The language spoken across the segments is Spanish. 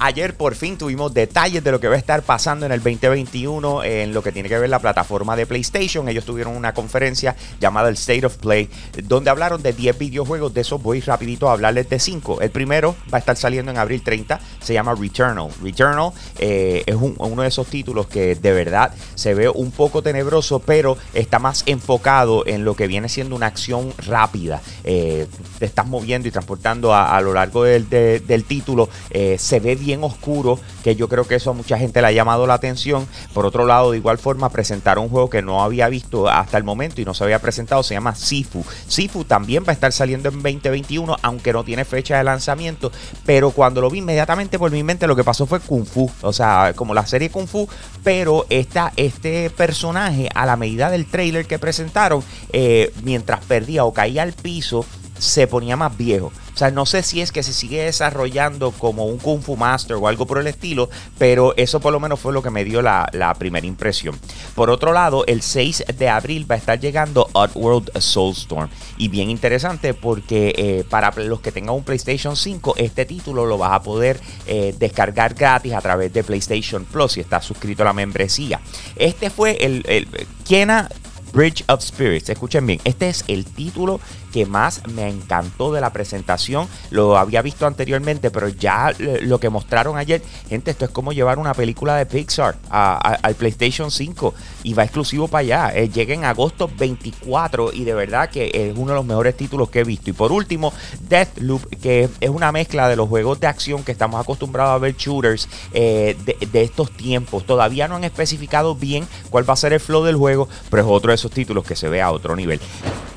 Ayer por fin tuvimos detalles de lo que va a estar pasando en el 2021 en lo que tiene que ver la plataforma de PlayStation. Ellos tuvieron una conferencia llamada el State of Play, donde hablaron de 10 videojuegos. De esos voy rapidito a hablarles de 5. El primero va a estar saliendo en abril 30, se llama Returnal. Returnal eh, es uno de esos títulos que de verdad se ve un poco tenebroso, pero está más enfocado en lo que viene siendo una acción rápida. Eh, te estás moviendo y transportando a, lo largo del, del título. Eh, se ve bien bien oscuro, que yo creo que eso a mucha gente le ha llamado la atención. Por otro lado, de igual forma, presentaron un juego que no había visto hasta el momento y no se había presentado, se llama Sifu. Sifu también va a estar saliendo en 2021, aunque no tiene fecha de lanzamiento, pero cuando lo vi inmediatamente por mi mente lo que pasó fue Kung Fu, o sea, como la serie Kung Fu, pero esta, este personaje a la medida del trailer que presentaron, eh, mientras perdía o caía al piso, se ponía más viejo. O sea, no sé si es que se sigue desarrollando como un Kung Fu Master o algo por el estilo, pero eso por lo menos fue lo que me dio la, primera impresión. Por otro lado, el 6 de abril va a estar llegando Oddworld Soulstorm. Y bien interesante porque eh, para los que tengan un PlayStation 5, este título lo vas a poder eh, descargar gratis a través de PlayStation Plus si estás suscrito a la membresía. Este fue el, el Kena Bridge of Spirits. Escuchen bien, este es el título que más me encantó de la presentación. Lo había visto anteriormente, pero ya lo que mostraron ayer, gente, esto es como llevar una película de Pixar al PlayStation 5 y va exclusivo para allá. Eh, llega en agosto 24 y de verdad que es uno de los mejores títulos que he visto. Y por último, Deathloop, que es una mezcla de los juegos de acción que estamos acostumbrados a ver shooters eh, de, estos tiempos. Todavía no han especificado bien cuál va a ser el flow del juego, pero es otro de esos títulos que se ve a otro nivel.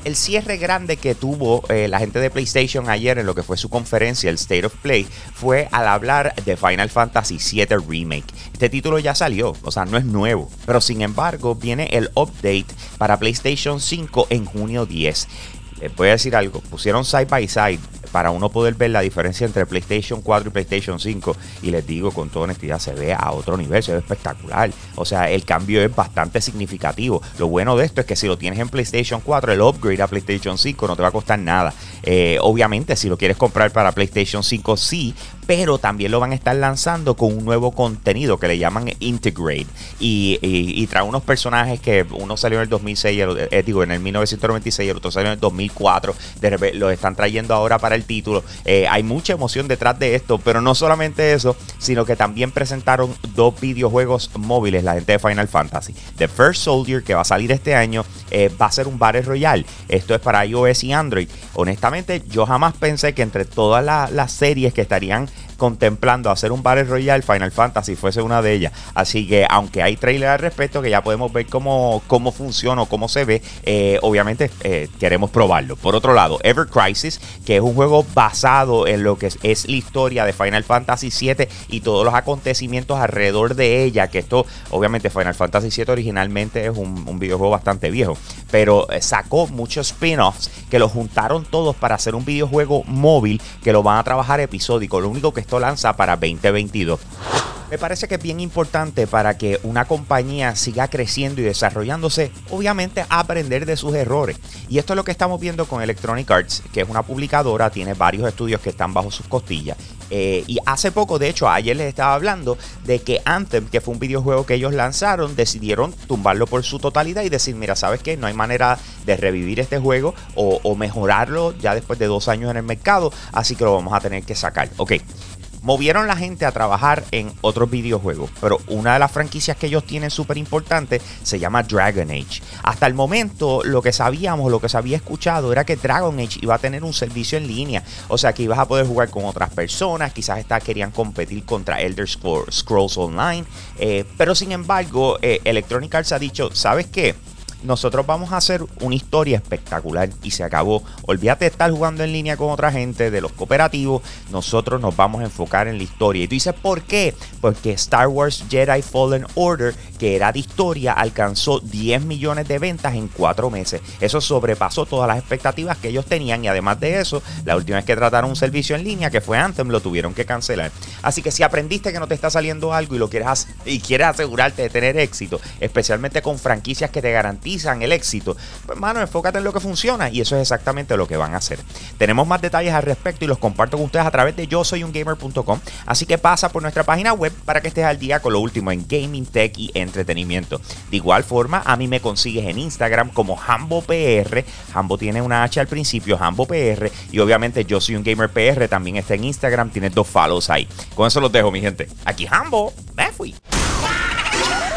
El cierre grande que tuvo eh, la gente de PlayStation ayer en lo que fue su conferencia, el State of Play, fue al hablar de Final Fantasy VII Remake. Este título ya salió, o sea, no es nuevo, pero sin embargo viene el update para PlayStation 5 en junio 10. Les voy a decir algo, pusieron side by side para uno poder ver la diferencia entre PlayStation 4 y PlayStation 5. Y les digo con toda honestidad, se ve a otro nivel, se ve espectacular. O sea, el cambio es bastante significativo. Lo bueno de esto es que si lo tienes en PlayStation 4, el upgrade a PlayStation 5 no te va a costar nada. Eh, obviamente, si lo quieres comprar para PlayStation 5, sí, pero también lo van a estar lanzando con un nuevo contenido que le llaman Integrate. Y, trae unos personajes que uno salió en el 2006, eh, digo, en el 1996, el otro salió en el 2004. De lo están trayendo ahora para el título. Eh, hay mucha emoción detrás de esto, pero no solamente eso, sino que también presentaron dos videojuegos móviles, la gente de Final Fantasy. The First Soldier, que va a salir este año, va a ser un Battle Royale. Esto es para iOS y Android. Honestamente, yo jamás pensé que entre todas las series que estarían contemplando hacer un Battle Royale, Final Fantasy fuese una de ellas. Así que aunque hay trailer al respecto, que ya podemos ver cómo, cómo funciona o cómo se ve, eh, obviamente eh, queremos probarlo. Por otro lado, Ever Crisis, que es un juego basado en lo que es, la historia de Final Fantasy VII y todos los acontecimientos alrededor de ella, que esto, obviamente Final Fantasy VII originalmente es un, un videojuego bastante viejo, pero eh, sacó muchos spin-offs que lo juntaron todos para hacer un videojuego móvil que lo van a trabajar episódico. Lo único que lanza para 2022. Me parece que es bien importante para que una compañía siga creciendo y desarrollándose, obviamente aprender de sus errores. Y esto es lo que estamos viendo con Electronic Arts, que es una publicadora, tiene varios estudios que están bajo sus costillas. Eh, y hace poco, de hecho, ayer les estaba hablando de que Anthem, que fue un videojuego que ellos lanzaron, decidieron tumbarlo por su totalidad y decir, mira, ¿sabes qué? No hay manera de revivir este juego o, o mejorarlo ya después de dos años en el mercado, así que lo vamos a tener que sacar. Ok movieron la gente a trabajar en otros videojuegos, pero una de las franquicias que ellos tienen súper importante se llama Dragon Age. Hasta el momento lo que sabíamos, lo que se había escuchado era que Dragon Age iba a tener un servicio en línea, o sea que ibas a poder jugar con otras personas, quizás estas querían competir contra Elder Scrolls Online, eh, pero sin embargo eh, Electronic Arts ha dicho, ¿sabes qué? Nosotros vamos a hacer una historia espectacular y se acabó. Olvídate de estar jugando en línea con otra gente, de los cooperativos, nosotros nos vamos a enfocar en la historia. Y tú dices, ¿por qué? Porque Star Wars Jedi Fallen Order, que era de historia, alcanzó 10 millones de ventas en 4 meses. Eso sobrepasó todas las expectativas que ellos tenían y además de eso, la última vez que trataron un servicio en línea, que fue Anthem, lo tuvieron que cancelar. Así que si aprendiste que no te está saliendo algo y lo quieres y quieres asegurarte de tener éxito, especialmente con franquicias que te garantizan el éxito, pues mano, enfócate en lo que funciona y eso es exactamente lo que van a hacer. Tenemos más detalles al respecto y los comparto con ustedes a través de yo soy un gamer.com, así que pasa por nuestra página web para que estés al día con lo último en gaming, tech y entretenimiento. De igual forma, a mí me consigues en Instagram como HamboPR, Hambo tiene una H al principio, HamboPR y obviamente yo soy un gamer PR, también está en Instagram, tiene dos follows ahí. Con eso los dejo, mi gente. Aquí Hambo, me fui.